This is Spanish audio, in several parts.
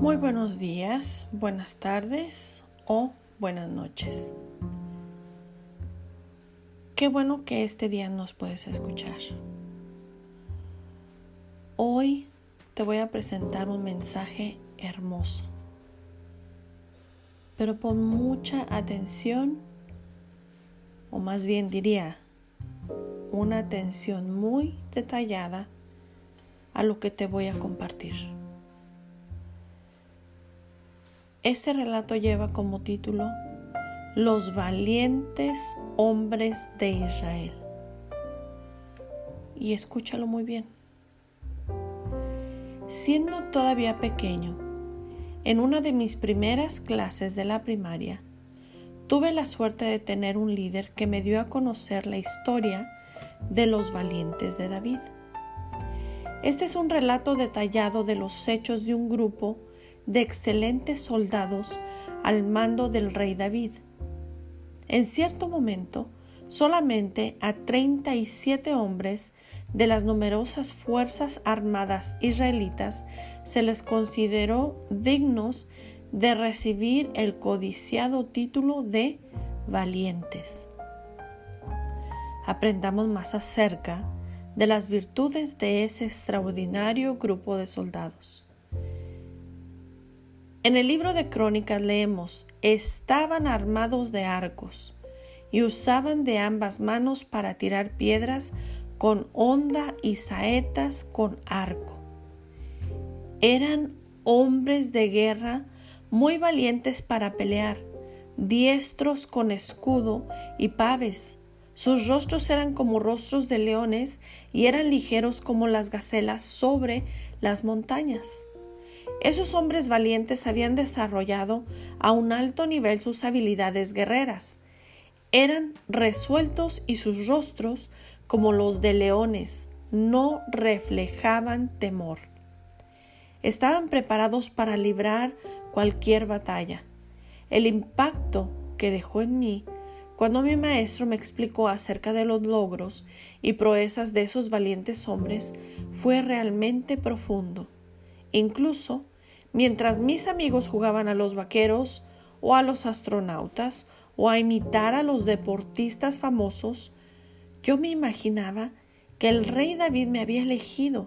Muy buenos días, buenas tardes o buenas noches. Qué bueno que este día nos puedes escuchar. Hoy te voy a presentar un mensaje hermoso, pero pon mucha atención, o más bien diría, una atención muy detallada a lo que te voy a compartir. Este relato lleva como título Los valientes hombres de Israel. Y escúchalo muy bien. Siendo todavía pequeño, en una de mis primeras clases de la primaria, tuve la suerte de tener un líder que me dio a conocer la historia de los valientes de David. Este es un relato detallado de los hechos de un grupo de excelentes soldados al mando del rey David. En cierto momento, solamente a 37 hombres de las numerosas fuerzas armadas israelitas se les consideró dignos de recibir el codiciado título de valientes. Aprendamos más acerca de las virtudes de ese extraordinario grupo de soldados. En el libro de Crónicas leemos, estaban armados de arcos y usaban de ambas manos para tirar piedras con honda y saetas con arco. Eran hombres de guerra muy valientes para pelear, diestros con escudo y paves. Sus rostros eran como rostros de leones y eran ligeros como las gacelas sobre las montañas. Esos hombres valientes habían desarrollado a un alto nivel sus habilidades guerreras. Eran resueltos y sus rostros, como los de leones, no reflejaban temor. Estaban preparados para librar cualquier batalla. El impacto que dejó en mí cuando mi maestro me explicó acerca de los logros y proezas de esos valientes hombres fue realmente profundo. Incluso Mientras mis amigos jugaban a los vaqueros o a los astronautas o a imitar a los deportistas famosos, yo me imaginaba que el rey David me había elegido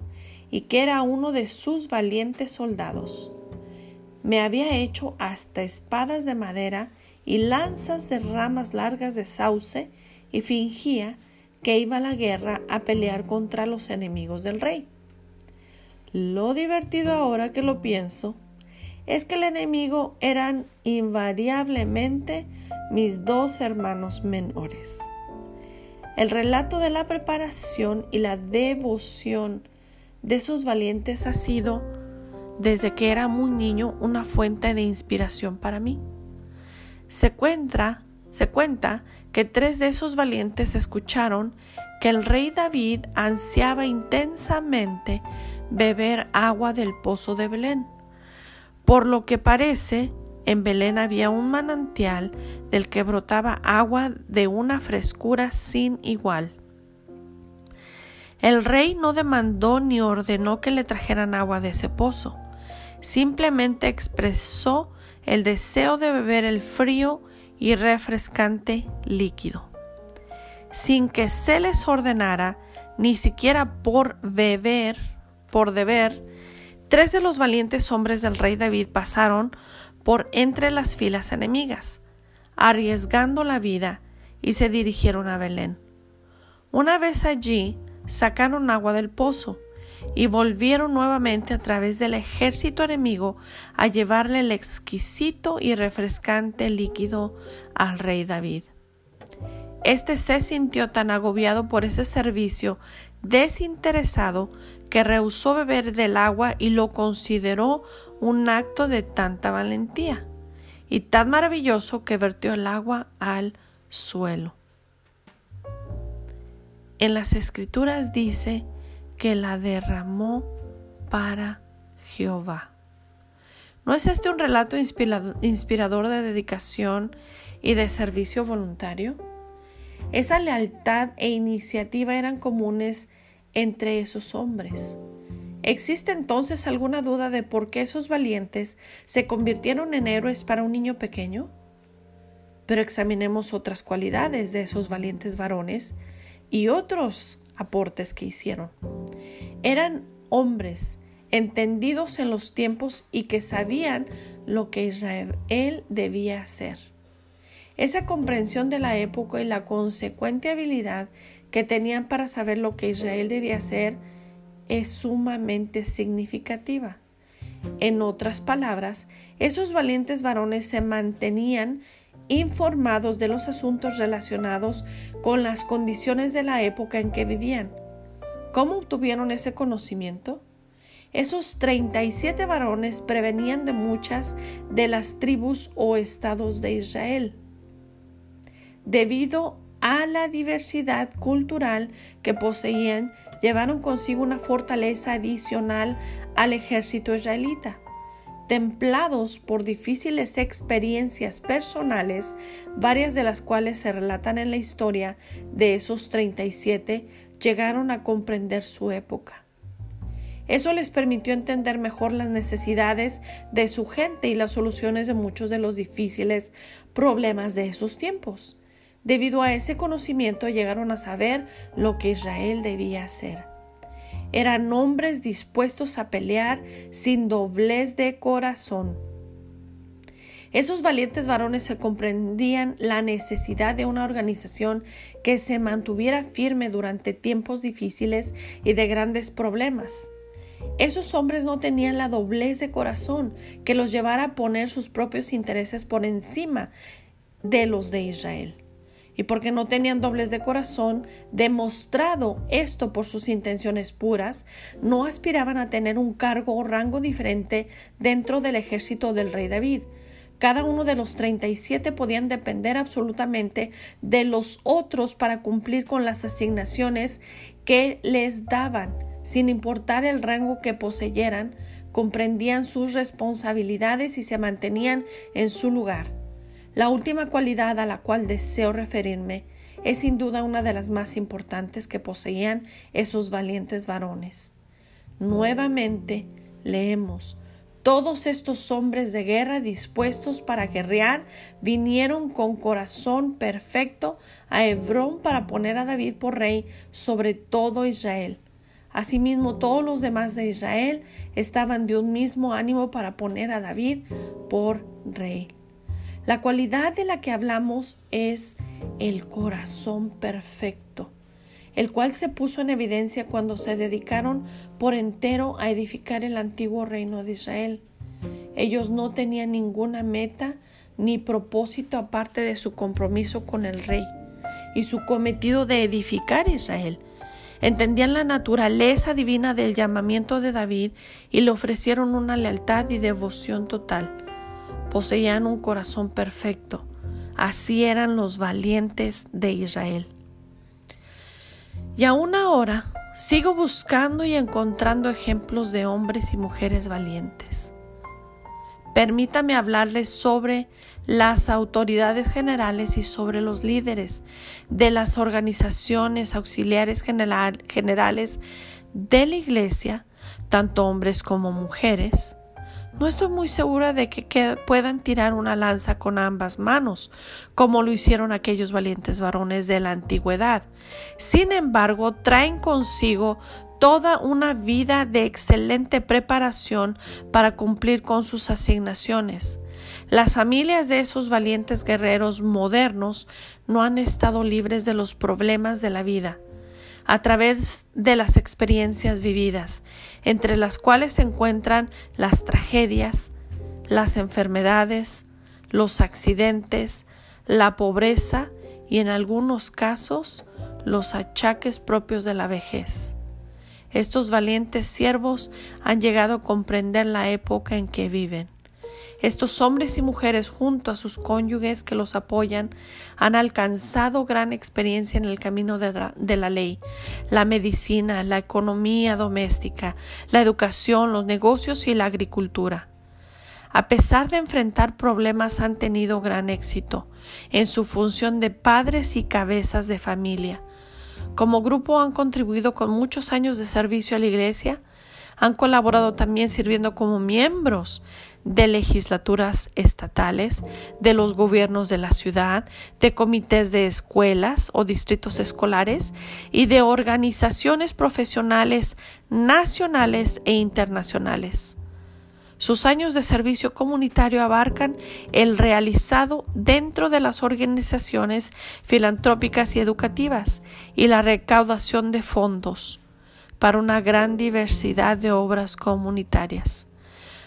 y que era uno de sus valientes soldados. Me había hecho hasta espadas de madera y lanzas de ramas largas de sauce y fingía que iba a la guerra a pelear contra los enemigos del rey. Lo divertido ahora que lo pienso es que el enemigo eran invariablemente mis dos hermanos menores. El relato de la preparación y la devoción de esos valientes ha sido, desde que era muy niño, una fuente de inspiración para mí. Se cuenta, se cuenta que tres de esos valientes escucharon que el rey David ansiaba intensamente beber agua del pozo de Belén. Por lo que parece, en Belén había un manantial del que brotaba agua de una frescura sin igual. El rey no demandó ni ordenó que le trajeran agua de ese pozo, simplemente expresó el deseo de beber el frío y refrescante líquido. Sin que se les ordenara, ni siquiera por beber, por deber, tres de los valientes hombres del rey David pasaron por entre las filas enemigas, arriesgando la vida, y se dirigieron a Belén. Una vez allí, sacaron agua del pozo y volvieron nuevamente a través del ejército enemigo a llevarle el exquisito y refrescante líquido al rey David. Este se sintió tan agobiado por ese servicio desinteresado que rehusó beber del agua y lo consideró un acto de tanta valentía y tan maravilloso que vertió el agua al suelo. En las escrituras dice que la derramó para Jehová. ¿No es este un relato inspirador de dedicación y de servicio voluntario? Esa lealtad e iniciativa eran comunes entre esos hombres. ¿Existe entonces alguna duda de por qué esos valientes se convirtieron en héroes para un niño pequeño? Pero examinemos otras cualidades de esos valientes varones y otros aportes que hicieron. Eran hombres entendidos en los tiempos y que sabían lo que Israel debía hacer. Esa comprensión de la época y la consecuente habilidad que tenían para saber lo que Israel debía hacer es sumamente significativa. En otras palabras, esos valientes varones se mantenían informados de los asuntos relacionados con las condiciones de la época en que vivían. ¿Cómo obtuvieron ese conocimiento? Esos 37 varones prevenían de muchas de las tribus o estados de Israel. Debido a la diversidad cultural que poseían, llevaron consigo una fortaleza adicional al ejército israelita. Templados por difíciles experiencias personales, varias de las cuales se relatan en la historia de esos 37, llegaron a comprender su época. Eso les permitió entender mejor las necesidades de su gente y las soluciones de muchos de los difíciles problemas de esos tiempos. Debido a ese conocimiento llegaron a saber lo que Israel debía hacer. Eran hombres dispuestos a pelear sin doblez de corazón. Esos valientes varones se comprendían la necesidad de una organización que se mantuviera firme durante tiempos difíciles y de grandes problemas. Esos hombres no tenían la doblez de corazón que los llevara a poner sus propios intereses por encima de los de Israel y porque no tenían dobles de corazón, demostrado esto por sus intenciones puras, no aspiraban a tener un cargo o rango diferente dentro del ejército del rey David. Cada uno de los 37 podían depender absolutamente de los otros para cumplir con las asignaciones que les daban, sin importar el rango que poseyeran, comprendían sus responsabilidades y se mantenían en su lugar. La última cualidad a la cual deseo referirme es sin duda una de las más importantes que poseían esos valientes varones. Nuevamente leemos, todos estos hombres de guerra dispuestos para guerrear vinieron con corazón perfecto a Hebrón para poner a David por rey sobre todo Israel. Asimismo, todos los demás de Israel estaban de un mismo ánimo para poner a David por rey. La cualidad de la que hablamos es el corazón perfecto, el cual se puso en evidencia cuando se dedicaron por entero a edificar el antiguo reino de Israel. Ellos no tenían ninguna meta ni propósito aparte de su compromiso con el rey y su cometido de edificar Israel. Entendían la naturaleza divina del llamamiento de David y le ofrecieron una lealtad y devoción total poseían un corazón perfecto. Así eran los valientes de Israel. Y aún ahora sigo buscando y encontrando ejemplos de hombres y mujeres valientes. Permítame hablarles sobre las autoridades generales y sobre los líderes de las organizaciones auxiliares generales de la Iglesia, tanto hombres como mujeres, no estoy muy segura de que, puedan tirar una lanza con ambas manos, como lo hicieron aquellos valientes varones de la antigüedad. Sin embargo, traen consigo toda una vida de excelente preparación para cumplir con sus asignaciones. Las familias de esos valientes guerreros modernos no han estado libres de los problemas de la vida a través de las experiencias vividas, entre las cuales se encuentran las tragedias, las enfermedades, los accidentes, la pobreza y en algunos casos los achaques propios de la vejez. Estos valientes siervos han llegado a comprender la época en que viven. Estos hombres y mujeres junto a sus cónyuges que los apoyan han alcanzado gran experiencia en el camino de la, ley, la medicina, la economía doméstica, la educación, los negocios y la agricultura. A pesar de enfrentar problemas han tenido gran éxito en su función de padres y cabezas de familia. Como grupo han contribuido con muchos años de servicio a la Iglesia, Han colaborado también sirviendo como miembros de legislaturas estatales, de los gobiernos de la ciudad, de comités de escuelas o distritos escolares y de organizaciones profesionales nacionales e internacionales. Sus años de servicio comunitario abarcan el realizado dentro de las organizaciones filantrópicas y educativas y la recaudación de fondos para una gran diversidad de obras comunitarias.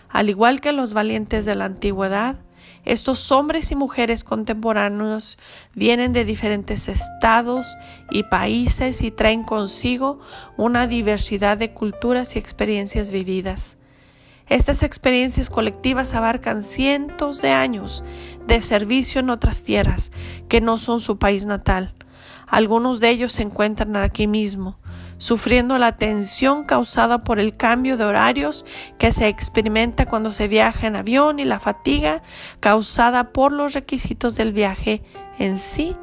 Al igual que los valientes de la antigüedad, estos hombres y mujeres contemporáneos vienen de diferentes estados y países y traen consigo una diversidad de culturas y experiencias vividas. Estas experiencias colectivas abarcan cientos de años de servicio en otras tierras que no son su país natal. Algunos de ellos se encuentran aquí mismo, sufriendo la tensión causada por el cambio de horarios que se experimenta cuando se viaja en avión y la fatiga causada por los requisitos del viaje en sí,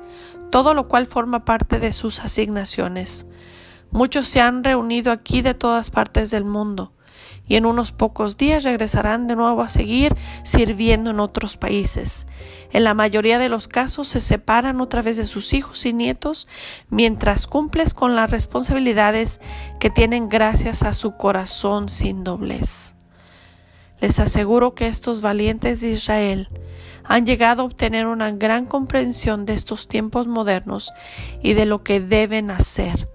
todo lo cual forma parte de sus asignaciones. Muchos se han reunido aquí de todas partes del mundo y en unos pocos días regresarán de nuevo a seguir sirviendo en otros países. En la mayoría de los casos se separan otra vez de sus hijos y nietos mientras cumples con las responsabilidades que tienen gracias a su corazón sin doblez. Les aseguro que estos valientes de Israel han llegado a obtener una gran comprensión de estos tiempos modernos y de lo que deben hacer.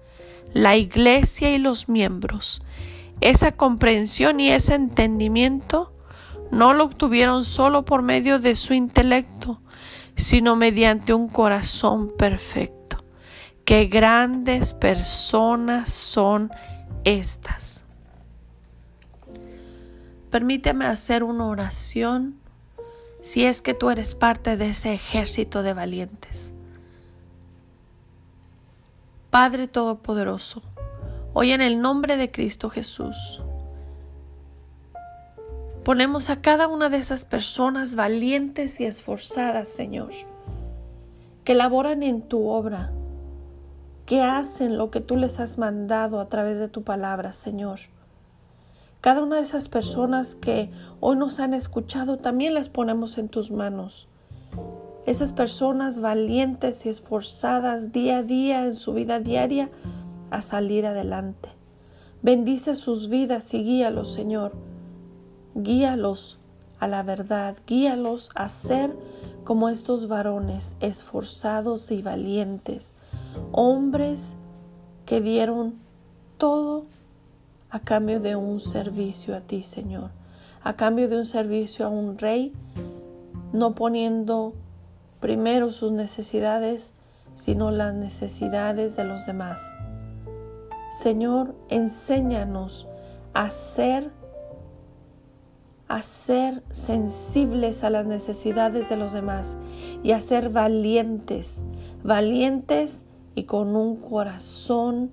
La Iglesia y los miembros esa comprensión y ese entendimiento no lo obtuvieron solo por medio de su intelecto, sino mediante un corazón perfecto. Qué grandes personas son estas. Permíteme hacer una oración si es que tú eres parte de ese ejército de valientes. Padre Todopoderoso, Hoy en el nombre de Cristo Jesús, ponemos a cada una de esas personas valientes y esforzadas, Señor, que laboran en tu obra, que hacen lo que tú les has mandado a través de tu palabra, Señor. Cada una de esas personas que hoy nos han escuchado, también las ponemos en tus manos. Esas personas valientes y esforzadas día a día en su vida diaria, a salir adelante. Bendice sus vidas y guíalos, Señor. Guíalos a la verdad, guíalos a ser como estos varones esforzados y valientes, hombres que dieron todo a cambio de un servicio a ti, Señor, a cambio de un servicio a un rey, no poniendo primero sus necesidades, sino las necesidades de los demás. Señor, enséñanos a ser a ser sensibles a las necesidades de los demás y a ser valientes, valientes y con un corazón,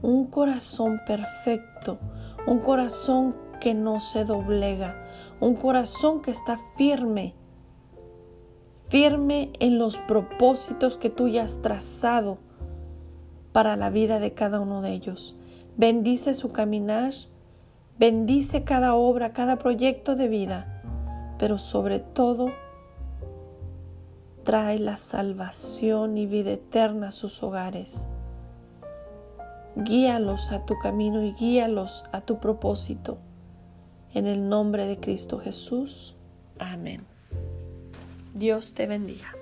un corazón perfecto, un corazón que no se doblega, un corazón que está firme, firme en los propósitos que tú ya has trazado para la vida de cada uno de ellos. Bendice su caminar, bendice cada obra, cada proyecto de vida, pero sobre todo trae la salvación y vida eterna a sus hogares. Guíalos a tu camino y guíalos a tu propósito. En el nombre de Cristo Jesús. Amén. Dios te bendiga.